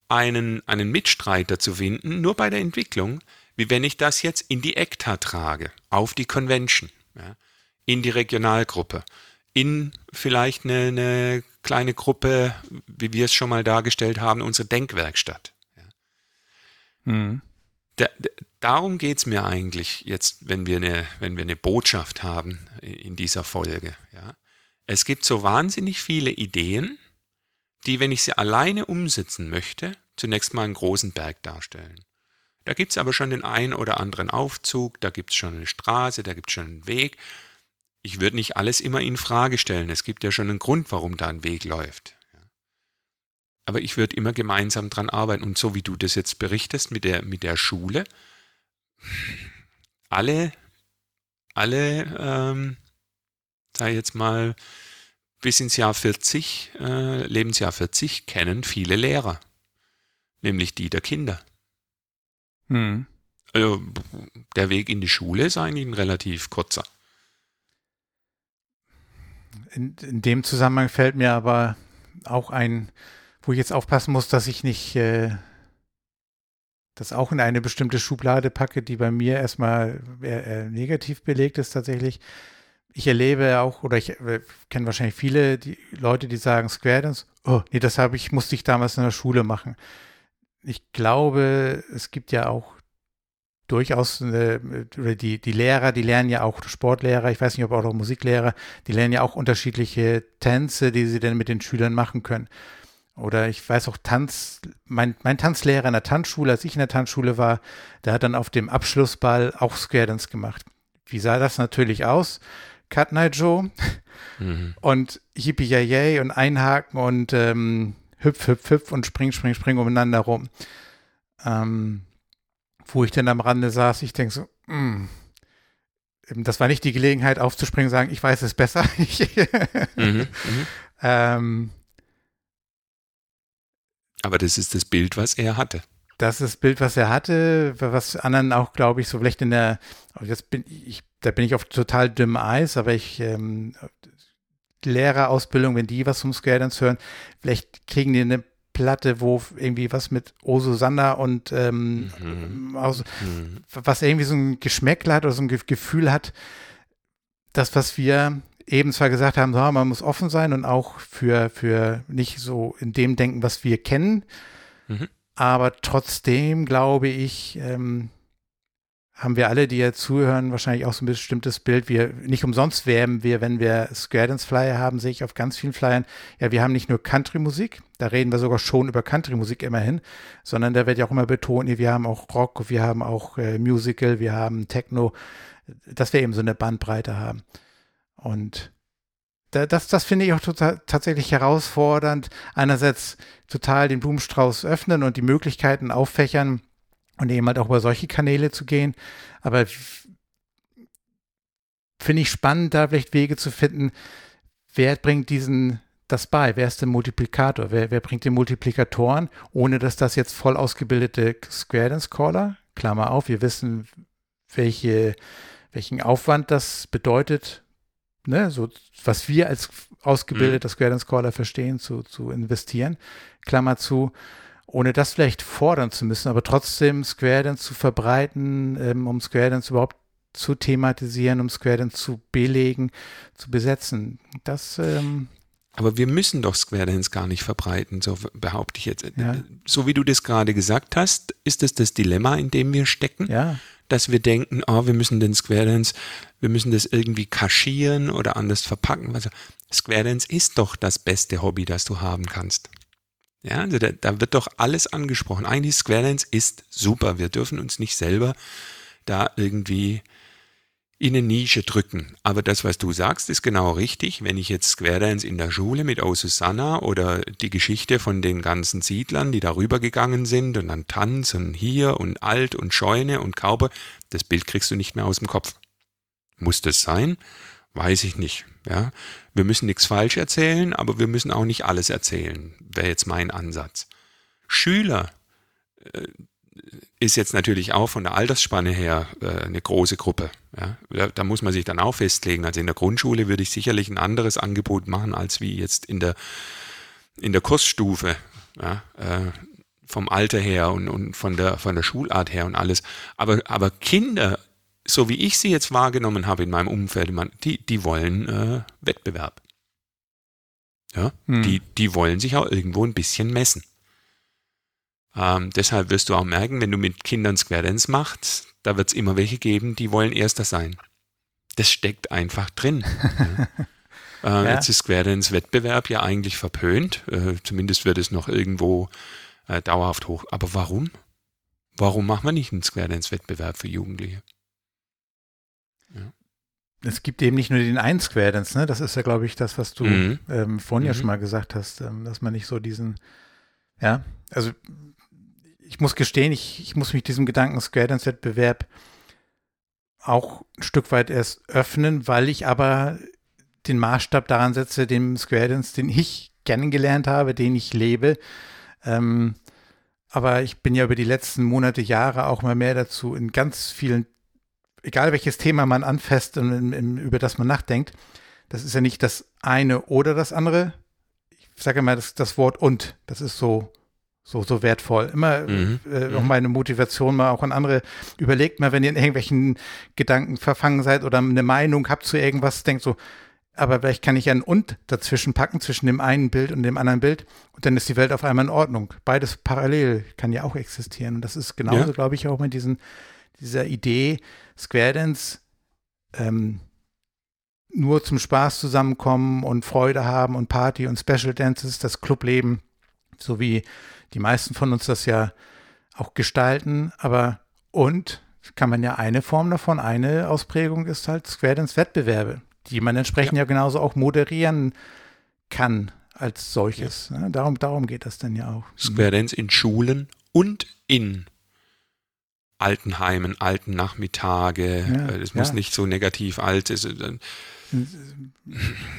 einen, einen Mitstreiter zu finden, nur bei der Entwicklung, wie wenn ich das jetzt in die ECTA trage, auf die Convention, ja, in die Regionalgruppe, in vielleicht eine, eine, kleine Gruppe, wie wir es schon mal dargestellt haben, unsere Denkwerkstatt. Mhm. Da, darum geht es mir eigentlich jetzt, wenn wir, eine, wenn wir eine Botschaft haben in dieser Folge. Ja. Es gibt so wahnsinnig viele Ideen, die, wenn ich sie alleine umsetzen möchte, zunächst mal einen großen Berg darstellen. Da gibt es aber schon den einen oder anderen Aufzug, da gibt es schon eine Straße, da gibt es schon einen Weg. Ich würde nicht alles immer in Frage stellen. Es gibt ja schon einen Grund, warum da ein Weg läuft. Aber ich würde immer gemeinsam dran arbeiten. Und so wie du das jetzt berichtest mit der, mit der Schule, alle, alle, ähm, sag ich jetzt mal, bis ins Jahr 40, äh, Lebensjahr 40, kennen viele Lehrer. Nämlich die der Kinder. Hm. Also, der Weg in die Schule ist eigentlich ein relativ kurzer. In, in dem Zusammenhang fällt mir aber auch ein, wo ich jetzt aufpassen muss, dass ich nicht äh, das auch in eine bestimmte Schublade packe, die bei mir erstmal eher, eher negativ belegt ist tatsächlich ich erlebe auch, oder ich äh, kenne wahrscheinlich viele die Leute, die sagen Square Dance, oh, nee, das habe ich, musste ich damals in der Schule machen. Ich glaube, es gibt ja auch durchaus, eine, die, die Lehrer, die lernen ja auch, Sportlehrer, ich weiß nicht, ob auch Musiklehrer, die lernen ja auch unterschiedliche Tänze, die sie dann mit den Schülern machen können. Oder ich weiß auch Tanz, mein, mein Tanzlehrer in der Tanzschule, als ich in der Tanzschule war, der hat dann auf dem Abschlussball auch Square Dance gemacht. Wie sah das natürlich aus? Cut Night Joe mhm. und Yippie Yay und Einhaken und ähm, hüpf, hüpf, hüpf und spring, spring, spring umeinander rum. Ähm, wo ich dann am Rande saß, ich denke so, mh, mm, das war nicht die Gelegenheit aufzuspringen und sagen, ich weiß es besser. mhm, mhm. ähm, Aber das ist das Bild, was er hatte. Das ist das Bild, was er hatte, was anderen auch, glaube ich, so vielleicht in der, jetzt bin ich da bin ich auf total dünnem Eis, aber ich, ähm, Lehrerausbildung, wenn die was vom Scale Dance hören, vielleicht kriegen die eine Platte, wo irgendwie was mit O Susanna und ähm, mhm. aus, mhm. was irgendwie so ein Geschmäckle hat oder so ein Gefühl hat, das, was wir eben zwar gesagt haben, so, man muss offen sein und auch für, für nicht so in dem denken, was wir kennen, mhm. aber trotzdem glaube ich, ähm, haben wir alle, die jetzt zuhören, wahrscheinlich auch so ein bestimmtes Bild. Wir, nicht umsonst werben wir, wenn wir Square Dance Flyer haben, sehe ich auf ganz vielen Flyern, ja, wir haben nicht nur Country-Musik, da reden wir sogar schon über Country-Musik immerhin, sondern da wird ja auch immer betont, wir haben auch Rock, wir haben auch äh, Musical, wir haben Techno, dass wir eben so eine Bandbreite haben. Und da, das, das finde ich auch total, tatsächlich herausfordernd. Einerseits total den Blumenstrauß öffnen und die Möglichkeiten auffächern, und eben halt auch über solche Kanäle zu gehen. Aber finde ich spannend, da vielleicht Wege zu finden, wer bringt diesen das bei? Wer ist der Multiplikator? Wer, wer bringt die Multiplikatoren, ohne dass das jetzt voll ausgebildete Square Dance Caller, Klammer auf, wir wissen, welche, welchen Aufwand das bedeutet, ne, so was wir als ausgebildeter mhm. Square Dance Caller verstehen, zu, zu investieren, Klammer zu ohne das vielleicht fordern zu müssen, aber trotzdem Square Dance zu verbreiten, ähm, um Square Dance überhaupt zu thematisieren, um Square Dance zu belegen, zu besetzen. Das ähm, aber wir müssen doch Square Dance gar nicht verbreiten, so behaupte ich jetzt. Ja. So wie du das gerade gesagt hast, ist das das Dilemma, in dem wir stecken, ja. dass wir denken, oh, wir müssen den Square Dance, wir müssen das irgendwie kaschieren oder anders verpacken. Also Square Dance ist doch das beste Hobby, das du haben kannst. Ja, also da, da wird doch alles angesprochen. Eigentlich Square Dance ist super. Wir dürfen uns nicht selber da irgendwie in eine Nische drücken. Aber das, was du sagst, ist genau richtig. Wenn ich jetzt Square Dance in der Schule mit O Susanna oder die Geschichte von den ganzen Siedlern, die darüber gegangen sind und dann Tanz und hier und Alt und Scheune und Kaube, das Bild kriegst du nicht mehr aus dem Kopf. Muss das sein? Weiß ich nicht. Ja, wir müssen nichts falsch erzählen, aber wir müssen auch nicht alles erzählen. Wäre jetzt mein Ansatz. Schüler, äh, ist jetzt natürlich auch von der Altersspanne her äh, eine große Gruppe. Ja? Da, da, muss man sich dann auch festlegen. Also in der Grundschule würde ich sicherlich ein anderes Angebot machen als wie jetzt in der, in der Kursstufe. Ja? Äh, vom Alter her und, und von, der, von der Schulart her und alles. Aber, aber Kinder, so wie ich sie jetzt wahrgenommen habe in meinem Umfeld, man, die, die wollen äh, Wettbewerb. Ja? Hm. Die, die wollen sich auch irgendwo ein bisschen messen. Ähm, deshalb wirst du auch merken, wenn du mit Kindern Square Dance machst, da wird es immer welche geben, die wollen Erster sein. Das steckt einfach drin. äh, ja. Jetzt ist Square Dance Wettbewerb ja eigentlich verpönt. Äh, zumindest wird es noch irgendwo äh, dauerhaft hoch. Aber warum? Warum machen wir nicht einen Square Dance Wettbewerb für Jugendliche? Ja. Es gibt eben nicht nur den einen Square Dance, ne? Das ist ja, glaube ich, das, was du mhm. ähm, vorhin mhm. ja schon mal gesagt hast, ähm, dass man nicht so diesen, ja, also ich muss gestehen, ich, ich muss mich diesem Gedanken Square Dance Wettbewerb auch ein Stück weit erst öffnen, weil ich aber den Maßstab daran setze, dem Square Dance, den ich kennengelernt habe, den ich lebe. Ähm, aber ich bin ja über die letzten Monate, Jahre auch mal mehr dazu in ganz vielen, egal welches Thema man anfasst und in, in, über das man nachdenkt, das ist ja nicht das eine oder das andere. Ich sage immer das, das Wort und. Das ist so so, so wertvoll. Immer mhm. äh, auch mhm. meine Motivation mal auch an andere. Überlegt mal, wenn ihr in irgendwelchen Gedanken verfangen seid oder eine Meinung habt zu irgendwas, denkt so, aber vielleicht kann ich ja ein Und dazwischen packen, zwischen dem einen Bild und dem anderen Bild. Und dann ist die Welt auf einmal in Ordnung. Beides parallel kann ja auch existieren. Und das ist genauso, ja. glaube ich, auch mit diesen, dieser Idee, Square Dance, ähm, nur zum Spaß zusammenkommen und Freude haben und Party und Special Dances, das Clubleben, so wie die meisten von uns das ja auch gestalten, aber und kann man ja eine Form davon, eine Ausprägung ist halt Square Dance Wettbewerbe, die man entsprechend ja, ja genauso auch moderieren kann als solches. Ja. Ne? Darum, darum geht das dann ja auch. Square Dance in Schulen und in Altenheimen, alten Nachmittage. Ja, es muss nicht so negativ alt sein.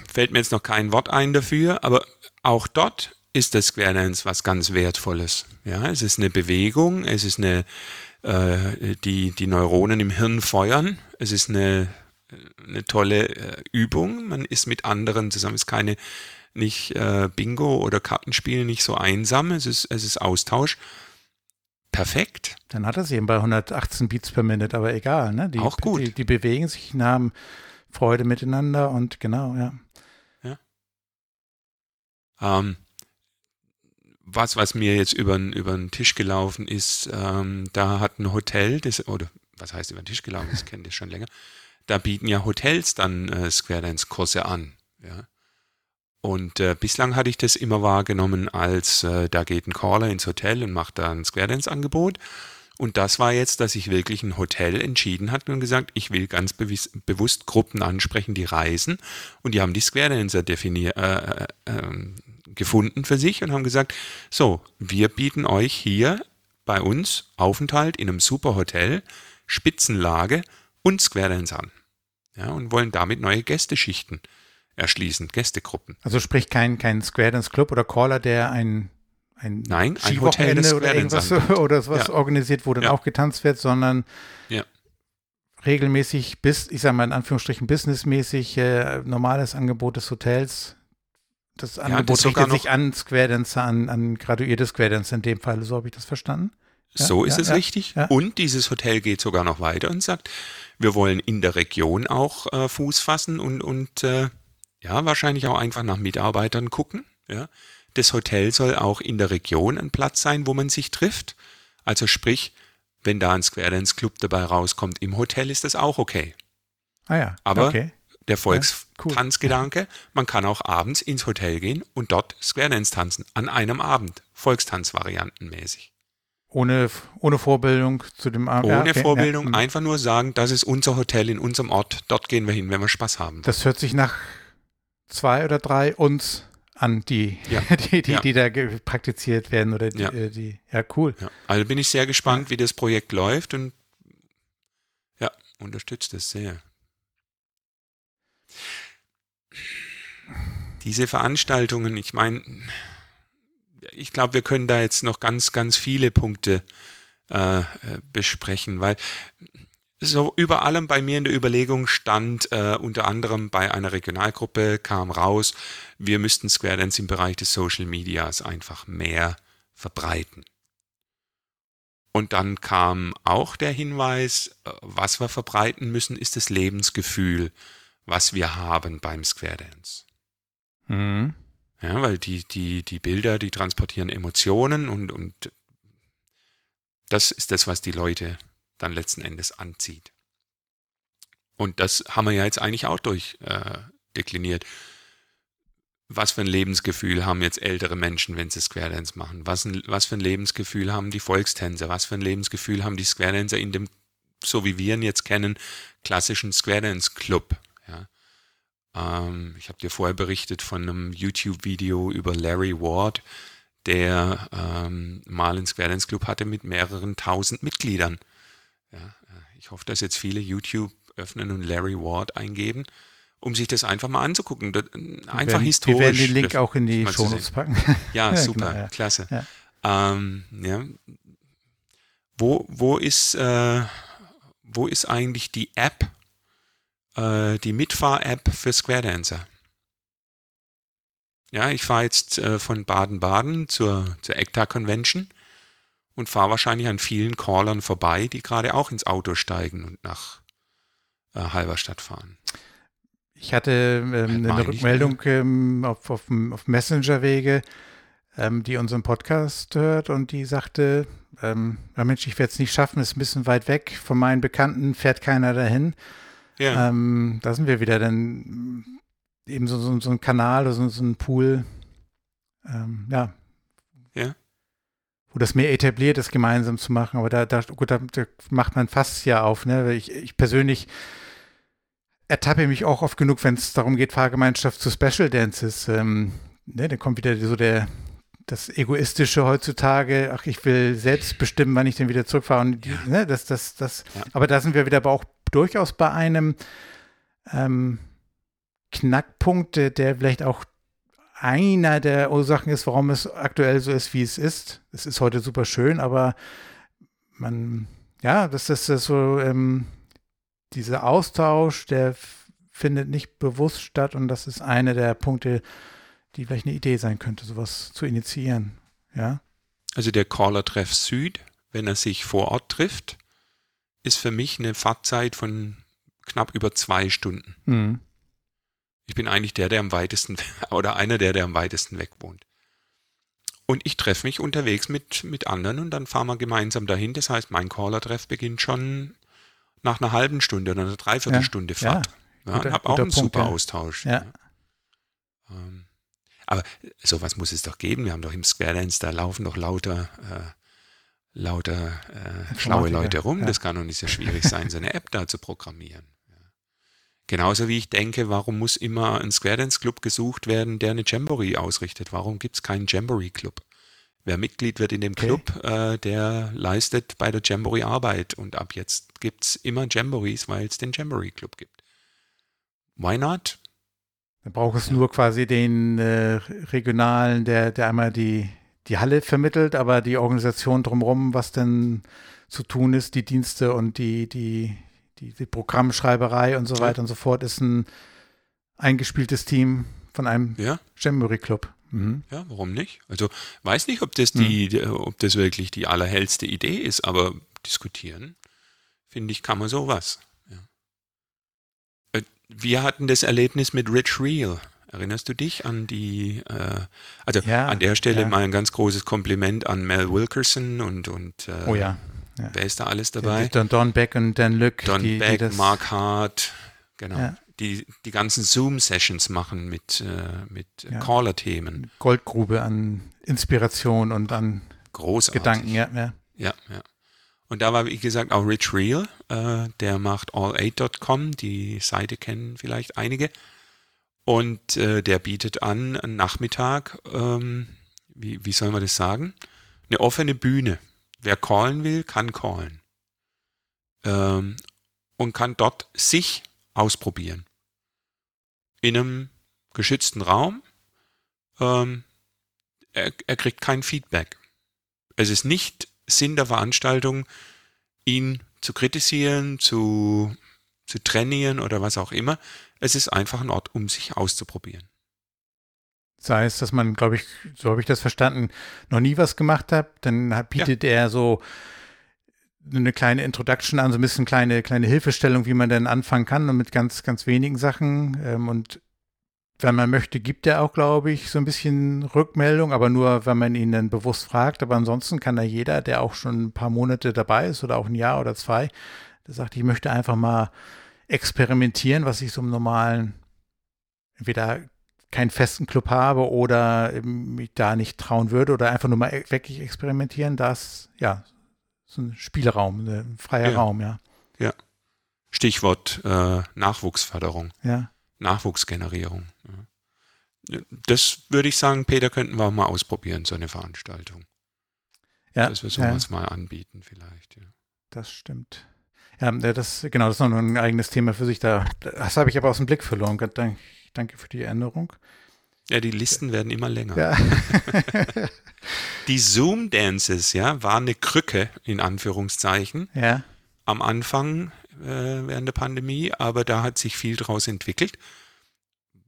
Fällt mir jetzt noch kein Wort ein dafür, aber auch dort ist das Dance was ganz Wertvolles. Ja, es ist eine Bewegung, es ist eine, äh, die, die Neuronen im Hirn feuern, es ist eine, eine tolle äh, Übung, man ist mit anderen zusammen, es ist keine, nicht äh, Bingo oder Kartenspiel, nicht so einsam, es ist, es ist Austausch. Perfekt. Dann hat er es eben bei 118 Beats per Minute, aber egal, ne? Die, Auch gut. Die, die bewegen sich haben Freude miteinander und genau, ja. Ja. Ähm, was, was mir jetzt über, über den Tisch gelaufen ist, ähm, da hat ein Hotel, das, oder was heißt über den Tisch gelaufen, das kenne ich schon länger, da bieten ja Hotels dann äh, Square Dance Kurse an. Ja. Und äh, bislang hatte ich das immer wahrgenommen als, äh, da geht ein Caller ins Hotel und macht da ein Square Dance Angebot. Und das war jetzt, dass sich wirklich ein Hotel entschieden hat und gesagt, ich will ganz bewusst Gruppen ansprechen, die reisen. Und die haben die Square Dancer definiert, äh, äh, ähm, gefunden für sich und haben gesagt, so, wir bieten euch hier bei uns Aufenthalt in einem super Hotel, Spitzenlage und Square Dance an. Ja, und wollen damit neue Gästeschichten erschließen, Gästegruppen. Also sprich kein, kein Square Dance Club oder Caller, der ein ein Nein, ein Hotel oder irgendwas oder sowas ja. organisiert, wo dann ja. auch getanzt wird, sondern ja. regelmäßig bis, ich sage mal in Anführungsstrichen businessmäßig äh, normales Angebot des Hotels das Angebot ja, das richtet sich an Square Dancer, an, an graduierte Square Dancer in dem Fall, so habe ich das verstanden. so ist es richtig. Und dieses Hotel geht sogar noch weiter und sagt, wir wollen in der Region auch äh, Fuß fassen und, und äh, ja, wahrscheinlich auch einfach nach Mitarbeitern gucken. Ja. Das Hotel soll auch in der Region ein Platz sein, wo man sich trifft. Also sprich, wenn da ein Square Dance Club dabei rauskommt im Hotel, ist das auch okay. Ah ja. Aber okay. der Volkstanzgedanke, man kann auch abends ins Hotel gehen und dort Square Dance tanzen. An einem Abend. Volkstanzvariantenmäßig. Ohne, ohne Vorbildung zu dem Abend. Ohne okay, Vorbildung, ja. einfach nur sagen, das ist unser Hotel in unserem Ort, dort gehen wir hin, wenn wir Spaß haben. Das hört sich nach zwei oder drei uns an, die, ja. die, die, ja. die, da praktiziert werden oder die, ja, äh, die, ja cool. Also bin ich sehr gespannt, wie das Projekt läuft und ja, unterstützt es sehr. Diese Veranstaltungen, ich meine, ich glaube, wir können da jetzt noch ganz, ganz viele Punkte äh, besprechen, weil so über allem bei mir in der Überlegung stand, äh, unter anderem bei einer Regionalgruppe kam raus, wir müssten Square Dance im Bereich des Social Medias einfach mehr verbreiten. Und dann kam auch der Hinweis, äh, was wir verbreiten müssen, ist das Lebensgefühl, was wir haben beim Square Dance. Mhm. Ja, weil die, die, die Bilder, die transportieren Emotionen und, und das ist das, was die Leute dann letzten Endes anzieht. Und das haben wir ja jetzt eigentlich auch durchdekliniert. Äh, was für ein Lebensgefühl haben jetzt ältere Menschen, wenn sie Square Dance machen? Was, ein, was für ein Lebensgefühl haben die Volkstänzer? Was für ein Lebensgefühl haben die Square in dem, so wie wir ihn jetzt kennen, klassischen Square Dance Club? Ähm, ich habe dir vorher berichtet von einem YouTube-Video über Larry Ward, der ähm, mal einen Square Dance Club hatte mit mehreren tausend Mitgliedern. Ja, äh, ich hoffe, dass jetzt viele YouTube öffnen und Larry Ward eingeben, um sich das einfach mal anzugucken. Das, äh, einfach werden, historisch. Wir werden den Link auch in die Show Notes packen. Ja, super, genau, ja. klasse. Ja. Ähm, ja. Wo, wo, ist, äh, wo ist eigentlich die App, äh, die Mitfahr-App für Square Dancer? Ja, ich fahre jetzt äh, von Baden-Baden zur, zur ECTA Convention und fahre wahrscheinlich an vielen Callern vorbei, die gerade auch ins Auto steigen und nach äh, Halberstadt fahren. Ich hatte ähm, eine Rückmeldung ähm, auf, auf, auf Messenger-Wege, ähm, die unseren Podcast hört und die sagte, ähm, Mensch, ich werde es nicht schaffen, ist ein bisschen weit weg, von meinen Bekannten fährt keiner dahin. Ja. Ähm, da sind wir wieder, dann eben so, so, so ein Kanal, so, so ein Pool, ähm, ja. Ja wo das mehr etabliert ist, gemeinsam zu machen. Aber da, da, gut, da, da macht man fast ja auf. Ne? Ich, ich persönlich ertappe mich auch oft genug, wenn es darum geht, Fahrgemeinschaft zu Special Dances. Ähm, ne? Da kommt wieder so der das Egoistische heutzutage, ach, ich will selbst bestimmen, wann ich denn wieder zurückfahre. Und die, ne, das, das, das, ja. Aber da sind wir wieder aber auch durchaus bei einem ähm, Knackpunkt, der vielleicht auch einer der Ursachen ist, warum es aktuell so ist, wie es ist. Es ist heute super schön, aber man, ja, das ist so, ähm, dieser Austausch, der findet nicht bewusst statt und das ist einer der Punkte, die vielleicht eine Idee sein könnte, sowas zu initiieren. Ja. Also der Caller-Treff Süd, wenn er sich vor Ort trifft, ist für mich eine Fahrtzeit von knapp über zwei Stunden. Mhm. Ich bin eigentlich der, der am weitesten, oder einer der, der am weitesten weg wohnt. Und ich treffe mich unterwegs mit, mit anderen und dann fahren wir gemeinsam dahin. Das heißt, mein Caller-Treff beginnt schon nach einer halben Stunde oder einer Dreiviertelstunde ja, Fahrt. Ja, ja, und habe auch einen Punkt, super. Austausch. Ja. Ähm, aber sowas muss es doch geben. Wir haben doch im Square Dance, da laufen doch lauter, äh, lauter äh, schlaue Leute rum. Das kann doch nicht so schwierig sein, so eine App da zu programmieren. Genauso wie ich denke, warum muss immer ein Square Dance Club gesucht werden, der eine Jamboree ausrichtet? Warum gibt es keinen Jamboree Club? Wer Mitglied wird in dem Club, okay. äh, der leistet bei der Jamboree Arbeit. Und ab jetzt gibt es immer Jamborees, weil es den Jamboree Club gibt. Why not? Dann braucht es ja. nur quasi den äh, regionalen, der, der einmal die, die Halle vermittelt, aber die Organisation drumherum, was denn zu tun ist, die Dienste und die, die, die, die Programmschreiberei und so weiter und so fort ist ein eingespieltes Team von einem ja? Jamboree Club. Mhm. Ja, warum nicht? Also weiß nicht, ob das die, mhm. ob das wirklich die allerhellste Idee ist, aber diskutieren, finde ich, kann man sowas. Wir hatten das Erlebnis mit Rich Real. Erinnerst du dich an die, äh, also ja, an der Stelle ja. mal ein ganz großes Kompliment an Mel Wilkerson und, und äh, oh ja. ja. wer ist da alles dabei? Don, Don Beck und Dan Lück. Don die, Beck, die Mark Hart, genau. Die, die ganzen Zoom-Sessions machen mit, äh, mit Caller-Themen. Goldgrube an Inspiration und an Großartig. Gedanken, ja, ja. Ja, ja. Und da war, wie gesagt, auch Rich Real, äh, der macht all8.com, die Seite kennen vielleicht einige. Und äh, der bietet an, einen Nachmittag, ähm, wie, wie soll man das sagen? Eine offene Bühne. Wer callen will, kann callen. Ähm, und kann dort sich ausprobieren. In einem geschützten Raum. Ähm, er, er kriegt kein Feedback. Es ist nicht Sinn der Veranstaltung, ihn zu kritisieren, zu, zu trainieren oder was auch immer, es ist einfach ein Ort, um sich auszuprobieren. Sei es, dass man, glaube ich, so habe ich das verstanden, noch nie was gemacht hat, dann bietet ja. er so eine kleine Introduction an, so ein bisschen kleine, kleine Hilfestellung, wie man denn anfangen kann und mit ganz, ganz wenigen Sachen. Ähm, und wenn man möchte, gibt er auch, glaube ich, so ein bisschen Rückmeldung, aber nur, wenn man ihn dann bewusst fragt. Aber ansonsten kann da jeder, der auch schon ein paar Monate dabei ist oder auch ein Jahr oder zwei, der sagt, ich möchte einfach mal experimentieren, was ich so im normalen, entweder keinen festen Club habe oder mich da nicht trauen würde oder einfach nur mal e-, wirklich experimentieren, das, ja, so ein Spielraum, ein freier ja. Raum, ja. Ja. Stichwort äh, Nachwuchsförderung. Ja. Nachwuchsgenerierung. Das würde ich sagen, Peter, könnten wir auch mal ausprobieren, so eine Veranstaltung. Ja. Dass wir sowas ja. mal anbieten, vielleicht, ja. Das stimmt. Ja, das, genau, das ist noch ein eigenes Thema für sich. Da, das habe ich aber aus dem Blick verloren. Danke, für die Änderung. Ja, die Listen werden immer länger. Ja. die Zoom-Dances, ja, waren eine Krücke, in Anführungszeichen. Ja. Am Anfang äh, während der Pandemie, aber da hat sich viel daraus entwickelt.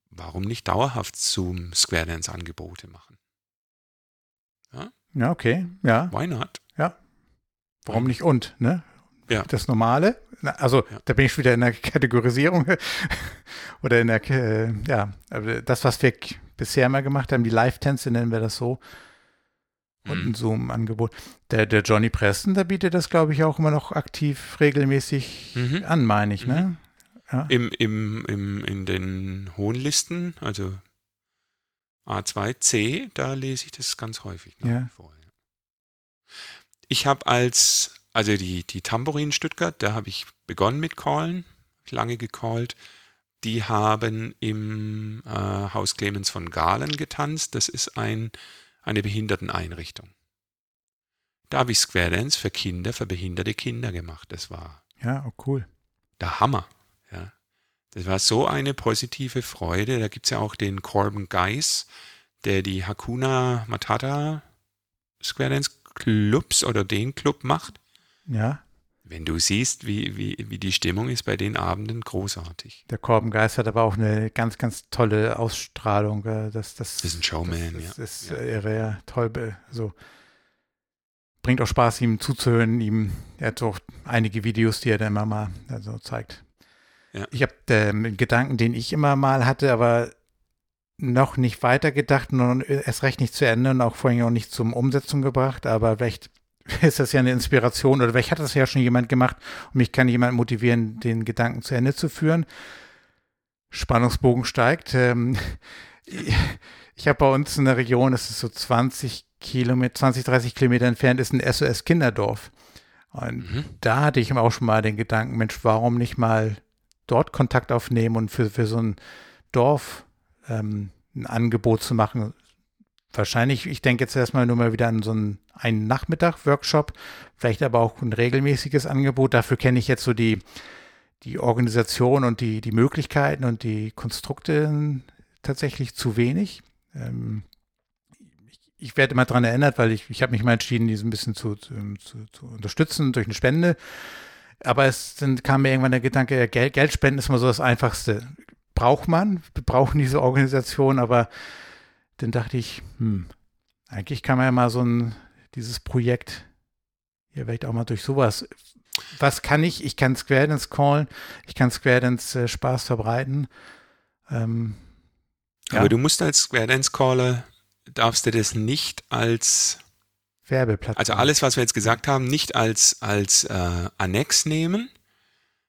Warum nicht dauerhaft Zoom Square Dance Angebote machen? Ja, ja okay, ja. Why not? Ja. Warum nicht und, ne? ja. das Normale. Also ja. da bin ich wieder in der Kategorisierung oder in der, äh, ja, das, was wir bisher mal gemacht haben, die Live-Tänze nennen wir das so. Und mhm. ein Zoom-Angebot. Der, der Johnny Preston, der bietet das, glaube ich, auch immer noch aktiv regelmäßig mhm. an, meine ich, ne? Mhm. Ja. Im, im, im, in den hohen Listen, also A2C, da lese ich das ganz häufig ja. vor. Ich habe als also die, die Tambourin Stuttgart, da habe ich begonnen mit Callen, lange gecallt. Die haben im äh, Haus Clemens von Galen getanzt. Das ist ein, eine Behinderteneinrichtung. Da habe ich Square Dance für Kinder, für behinderte Kinder gemacht. Das war ja oh cool. Der Hammer. Ja. Das war so eine positive Freude. Da gibt es ja auch den Corbin Geis, der die Hakuna Matata Square Dance Clubs oder den Club macht. Ja. Wenn du siehst, wie, wie, wie die Stimmung ist bei den Abenden, großartig. Der Korbengeist hat aber auch eine ganz, ganz tolle Ausstrahlung. Das, das, das ist ein Showman, das, ja. Das ist ja. irre, ja, toll. So. Bringt auch Spaß, ihm zuzuhören. Ihm, er hat auch einige Videos, die er dann immer mal also zeigt. Ja. Ich habe den Gedanken, den ich immer mal hatte, aber noch nicht weitergedacht und erst recht nicht zu Ende und auch vorhin auch nicht zum Umsetzung gebracht, aber vielleicht ist das ja eine Inspiration oder vielleicht hat das ja schon jemand gemacht und mich kann jemand motivieren, den Gedanken zu Ende zu führen. Spannungsbogen steigt. Ähm, ich habe bei uns in der Region, das ist so 20 Kilometer, 20, 30 Kilometer entfernt, ist ein SOS Kinderdorf. Und mhm. da hatte ich auch schon mal den Gedanken, Mensch, warum nicht mal dort Kontakt aufnehmen und für, für so ein Dorf ähm, ein Angebot zu machen, wahrscheinlich, ich denke jetzt erstmal nur mal wieder an so einen, einen Nachmittag-Workshop, vielleicht aber auch ein regelmäßiges Angebot. Dafür kenne ich jetzt so die, die Organisation und die, die Möglichkeiten und die Konstrukte tatsächlich zu wenig. Ähm, ich, ich, werde immer daran erinnert, weil ich, ich habe mich mal entschieden, die so ein bisschen zu, zu, zu, zu unterstützen durch eine Spende. Aber es dann kam mir irgendwann der Gedanke, Geld, Geldspenden ist mal so das Einfachste. Braucht man, wir brauchen diese Organisation, aber dann dachte ich, hm, eigentlich kann man ja mal so ein, dieses Projekt ja vielleicht auch mal durch sowas. Was kann ich? Ich kann Square Dance callen, ich kann Square Dance äh, Spaß verbreiten. Ähm, ja. Aber du musst als Square Dance Caller, darfst du das nicht als Werbeplatz. Also alles, was wir jetzt gesagt haben, nicht als, als äh, Annex nehmen,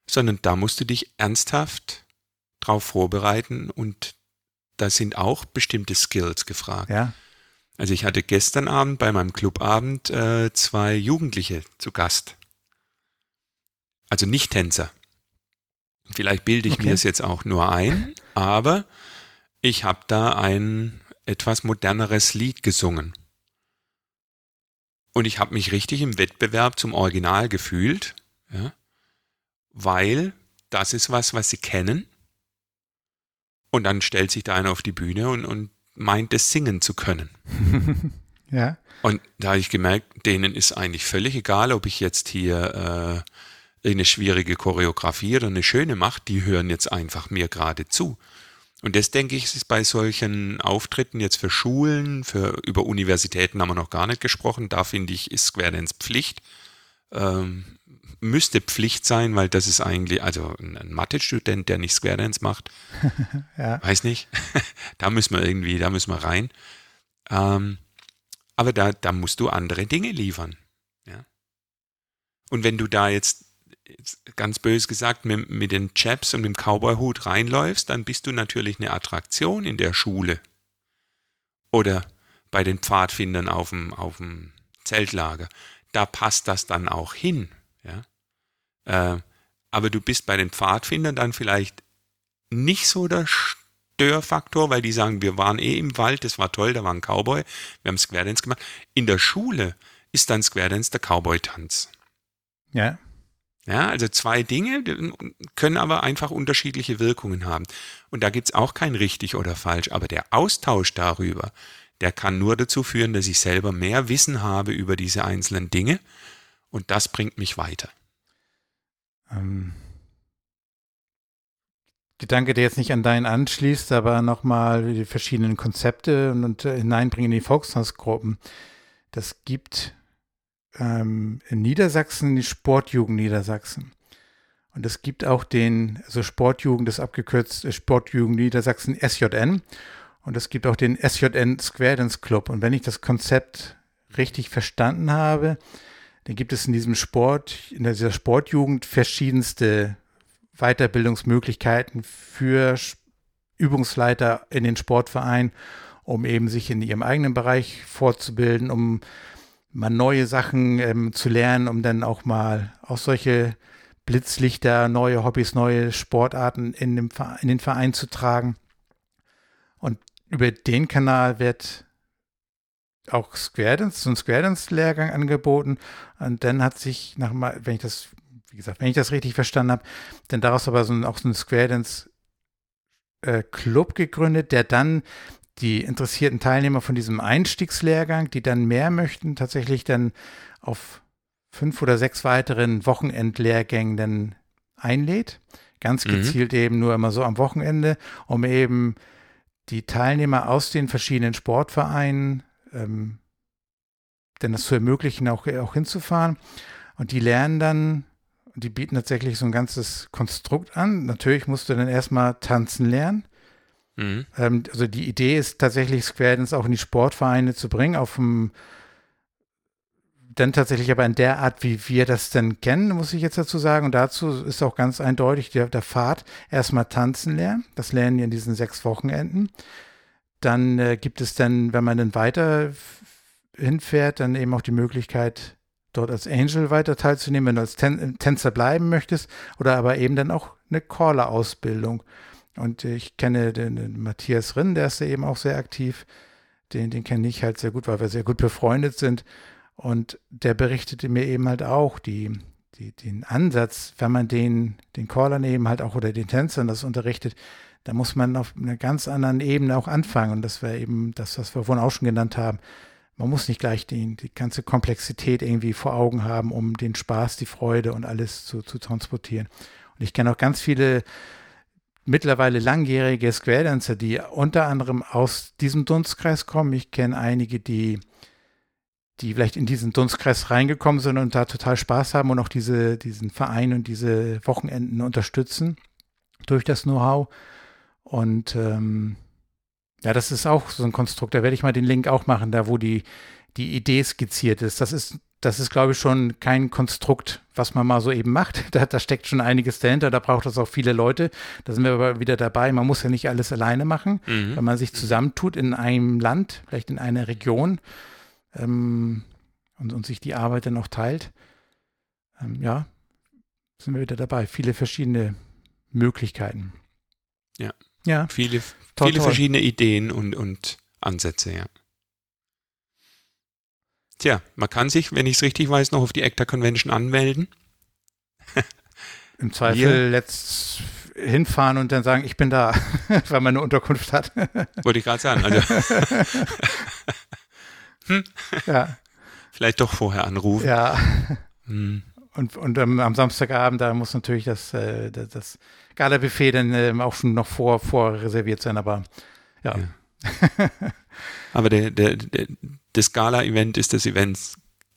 sondern da musst du dich ernsthaft drauf vorbereiten und da sind auch bestimmte Skills gefragt. Ja. Also ich hatte gestern Abend bei meinem Clubabend äh, zwei Jugendliche zu Gast. Also nicht Tänzer. Vielleicht bilde ich okay. mir es jetzt auch nur ein, aber ich habe da ein etwas moderneres Lied gesungen. Und ich habe mich richtig im Wettbewerb zum Original gefühlt, ja, weil das ist was, was sie kennen. Und dann stellt sich da einer auf die Bühne und, und meint es singen zu können. ja. Und da habe ich gemerkt, denen ist eigentlich völlig egal, ob ich jetzt hier äh, eine schwierige Choreografie oder eine schöne mache, die hören jetzt einfach mir gerade zu. Und das denke ich, ist bei solchen Auftritten jetzt für Schulen, für über Universitäten haben wir noch gar nicht gesprochen. Da finde ich, ist Square Dance Pflicht. Ähm, müsste Pflicht sein, weil das ist eigentlich, also ein Mathe-Student, der nicht Square Dance macht, ja. weiß nicht. da müssen wir irgendwie, da müssen wir rein. Ähm, aber da, da musst du andere Dinge liefern. Ja? Und wenn du da jetzt, jetzt ganz bös gesagt, mit, mit den Chaps und dem Cowboy-Hut reinläufst, dann bist du natürlich eine Attraktion in der Schule. Oder bei den Pfadfindern auf dem, auf dem Zeltlager. Da passt das dann auch hin. Ja? Äh, aber du bist bei den Pfadfindern dann vielleicht nicht so der Störfaktor, weil die sagen, wir waren eh im Wald, das war toll, da war ein Cowboy, wir haben Square Dance gemacht. In der Schule ist dann Square Dance der Cowboy-Tanz. Ja. Ja, also zwei Dinge können aber einfach unterschiedliche Wirkungen haben. Und da gibt es auch kein richtig oder falsch, aber der Austausch darüber, der kann nur dazu führen, dass ich selber mehr Wissen habe über diese einzelnen Dinge und das bringt mich weiter. Ähm, Gedanke, der jetzt nicht an deinen anschließt, aber nochmal die verschiedenen Konzepte und, und äh, hineinbringen in die Volkstanzgruppen. Das gibt ähm, in Niedersachsen die Sportjugend Niedersachsen. Und es gibt auch den, also Sportjugend, das abgekürzt äh, Sportjugend Niedersachsen SJN. Und es gibt auch den SJN Square Dance Club. Und wenn ich das Konzept richtig verstanden habe, dann gibt es in diesem Sport, in dieser Sportjugend verschiedenste Weiterbildungsmöglichkeiten für Übungsleiter in den Sportvereinen, um eben sich in ihrem eigenen Bereich fortzubilden, um mal neue Sachen ähm, zu lernen, um dann auch mal auch solche Blitzlichter, neue Hobbys, neue Sportarten in, dem, in den Verein zu tragen. Und über den Kanal wird auch Square Dance, so ein Square Dance Lehrgang angeboten. Und dann hat sich nach mal, wenn ich das, wie gesagt, wenn ich das richtig verstanden habe, dann daraus aber so ein, auch so ein Square Dance äh, Club gegründet, der dann die interessierten Teilnehmer von diesem Einstiegslehrgang, die dann mehr möchten, tatsächlich dann auf fünf oder sechs weiteren Wochenendlehrgängen dann einlädt. Ganz mhm. gezielt mhm. eben nur immer so am Wochenende, um eben die Teilnehmer aus den verschiedenen Sportvereinen ähm, denn das zu ermöglichen, auch, auch hinzufahren. Und die lernen dann, die bieten tatsächlich so ein ganzes Konstrukt an. Natürlich musst du dann erstmal tanzen lernen. Mhm. Ähm, also die Idee ist tatsächlich, Square Dance auch in die Sportvereine zu bringen, auf dem dann tatsächlich aber in der Art, wie wir das denn kennen, muss ich jetzt dazu sagen. Und dazu ist auch ganz eindeutig der, der Pfad erstmal tanzen lernen. Das lernen die in diesen sechs Wochenenden. Dann äh, gibt es dann, wenn man dann weiter hinfährt, dann eben auch die Möglichkeit, dort als Angel weiter teilzunehmen, wenn du als Tän Tänzer bleiben möchtest, oder aber eben dann auch eine Caller-Ausbildung. Und ich kenne den, den, Matthias Rinn, der ist ja eben auch sehr aktiv. Den, den kenne ich halt sehr gut, weil wir sehr gut befreundet sind. Und der berichtete mir eben halt auch die, die, den Ansatz, wenn man den, den Callern eben halt auch oder den Tänzern das unterrichtet, da muss man auf einer ganz anderen Ebene auch anfangen. Und das wäre eben das, was wir vorhin auch schon genannt haben. Man muss nicht gleich die, die ganze Komplexität irgendwie vor Augen haben, um den Spaß, die Freude und alles zu, zu transportieren. Und ich kenne auch ganz viele mittlerweile langjährige Square Dancer, die unter anderem aus diesem Dunstkreis kommen. Ich kenne einige, die, die vielleicht in diesen Dunstkreis reingekommen sind und da total Spaß haben und auch diese, diesen Verein und diese Wochenenden unterstützen durch das Know-how. Und ähm, ja, das ist auch so ein Konstrukt. Da werde ich mal den Link auch machen, da wo die, die Idee skizziert ist. Das ist das ist, glaube ich, schon kein Konstrukt, was man mal so eben macht. Da, da, steckt schon einiges dahinter. Da braucht es auch viele Leute. Da sind wir aber wieder dabei. Man muss ja nicht alles alleine machen. Mhm. Wenn man sich zusammentut in einem Land, vielleicht in einer Region ähm, und, und, sich die Arbeit dann auch teilt, ähm, ja, sind wir wieder dabei. Viele verschiedene Möglichkeiten. Ja. Ja. Viele, toll, viele toll. verschiedene Ideen und, und Ansätze, ja. Tja, man kann sich, wenn ich es richtig weiß, noch auf die ACTA Convention anmelden. Im Zweifel jetzt hinfahren und dann sagen, ich bin da, weil man eine Unterkunft hat. Wollte ich gerade sagen. Also hm? ja. Vielleicht doch vorher anrufen. Ja. Hm. Und, und ähm, am Samstagabend, da muss natürlich das, äh, das Gala-Buffet dann ähm, auch schon noch vor, vorreserviert sein, aber ja. ja. aber der, der, der, das Gala-Event ist das Event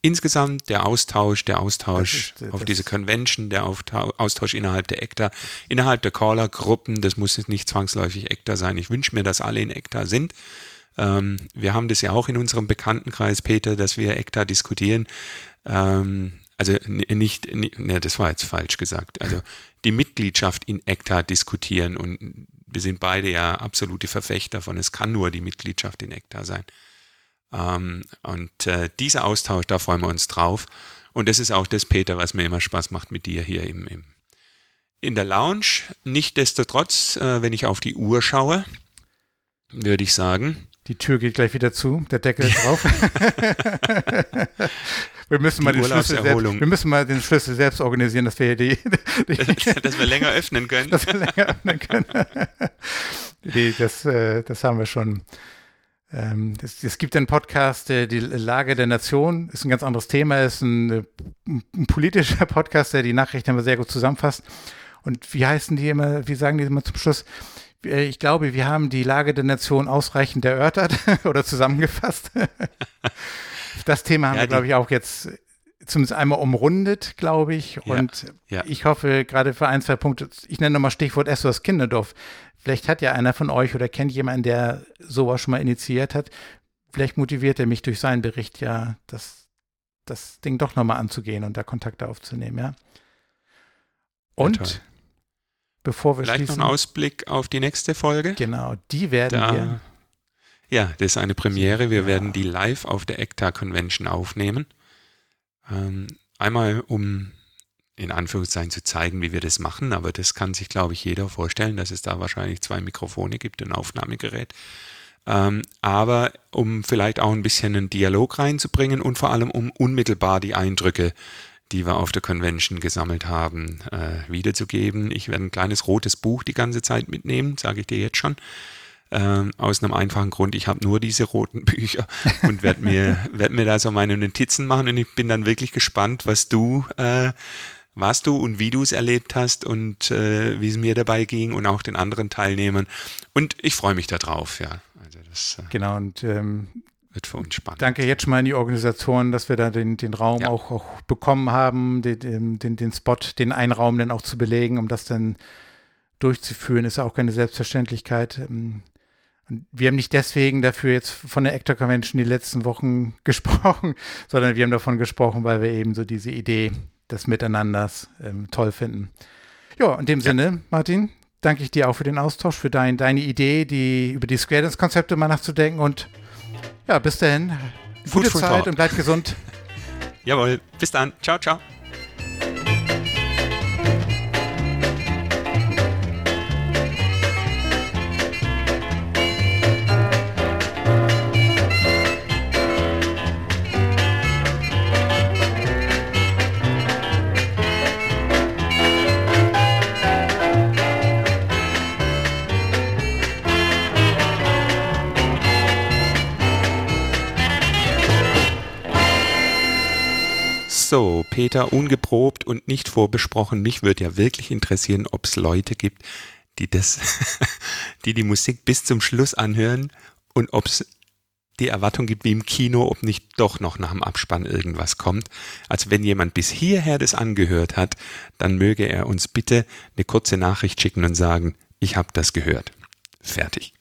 insgesamt, der Austausch, der Austausch ist, auf diese Convention, der Austausch innerhalb der ECTA, innerhalb der Caller-Gruppen, das muss jetzt nicht zwangsläufig ECTA sein. Ich wünsche mir, dass alle in ECTA sind. Ähm, wir haben das ja auch in unserem Bekanntenkreis, Peter, dass wir ECTA diskutieren. Ähm, also nicht, ne, das war jetzt falsch gesagt. Also die Mitgliedschaft in ECTA diskutieren und wir sind beide ja absolute Verfechter von, es kann nur die Mitgliedschaft in ECTA sein. Ähm, und äh, dieser Austausch, da freuen wir uns drauf. Und das ist auch das, Peter, was mir immer Spaß macht mit dir hier im, im in der Lounge. Nichtsdestotrotz, äh, wenn ich auf die Uhr schaue, würde ich sagen. Die Tür geht gleich wieder zu, der Deckel ist drauf. wir müssen mal den Schlüssel selbst, wir müssen mal den Schlüssel selbst organisieren, dass wir die, die dass wir länger öffnen können. Dass wir länger öffnen können. die, das, äh, das haben wir schon ähm, es, gibt einen Podcast, die Lage der Nation ist ein ganz anderes Thema, ist ein, ein politischer Podcast, der die Nachrichten immer sehr gut zusammenfasst. Und wie heißen die immer, wie sagen die immer zum Schluss? Äh, ich glaube, wir haben die Lage der Nation ausreichend erörtert oder zusammengefasst. Das Thema haben ja, wir, glaube ich, auch jetzt zumindest einmal umrundet, glaube ich. Und ja, ich hoffe, gerade für ein, zwei Punkte, ich nenne nochmal Stichwort SOS Kinderdorf. Vielleicht hat ja einer von euch oder kennt jemanden, der sowas schon mal initiiert hat. Vielleicht motiviert er mich durch seinen Bericht ja, das, das Ding doch nochmal anzugehen und da Kontakte aufzunehmen, ja. Und ja, bevor wir Vielleicht schließen, noch ein Ausblick auf die nächste Folge. Genau, die werden da, wir. Ja, das ist eine Premiere. Wir ja. werden die live auf der ECTA Convention aufnehmen. Ähm, einmal, um in Anführungszeichen zu zeigen, wie wir das machen, aber das kann sich, glaube ich, jeder vorstellen, dass es da wahrscheinlich zwei Mikrofone gibt, ein Aufnahmegerät. Ähm, aber um vielleicht auch ein bisschen einen Dialog reinzubringen und vor allem um unmittelbar die Eindrücke, die wir auf der Convention gesammelt haben, äh, wiederzugeben. Ich werde ein kleines rotes Buch die ganze Zeit mitnehmen, sage ich dir jetzt schon. Ähm, aus einem einfachen Grund, ich habe nur diese roten Bücher und werde mir, werd mir da so meine Notizen machen und ich bin dann wirklich gespannt, was du äh, was du und wie du es erlebt hast und äh, wie es mir dabei ging und auch den anderen Teilnehmern. Und ich freue mich darauf, ja. Also das, äh, genau, und ähm, wird für uns spannend. Danke jetzt schon mal an die Organisatoren, dass wir da den, den Raum ja. auch, auch bekommen haben, den, den, den Spot, den einen Raum dann auch zu belegen, um das dann durchzuführen, ist auch keine Selbstverständlichkeit. Wir haben nicht deswegen dafür jetzt von der Actor Convention die letzten Wochen gesprochen, sondern wir haben davon gesprochen, weil wir eben so diese Idee des Miteinanders ähm, toll finden. Ja, in dem ja. Sinne, Martin, danke ich dir auch für den Austausch, für dein, deine Idee, die über die Square Dance-Konzepte mal nachzudenken und ja, bis dahin, gute Zeit und bleibt gesund. Jawohl, bis dann. Ciao, ciao. So, Peter, ungeprobt und nicht vorbesprochen. Mich würde ja wirklich interessieren, ob es Leute gibt, die das, die die Musik bis zum Schluss anhören und ob es die Erwartung gibt wie im Kino, ob nicht doch noch nach dem Abspann irgendwas kommt. Also wenn jemand bis hierher das angehört hat, dann möge er uns bitte eine kurze Nachricht schicken und sagen, ich habe das gehört. Fertig.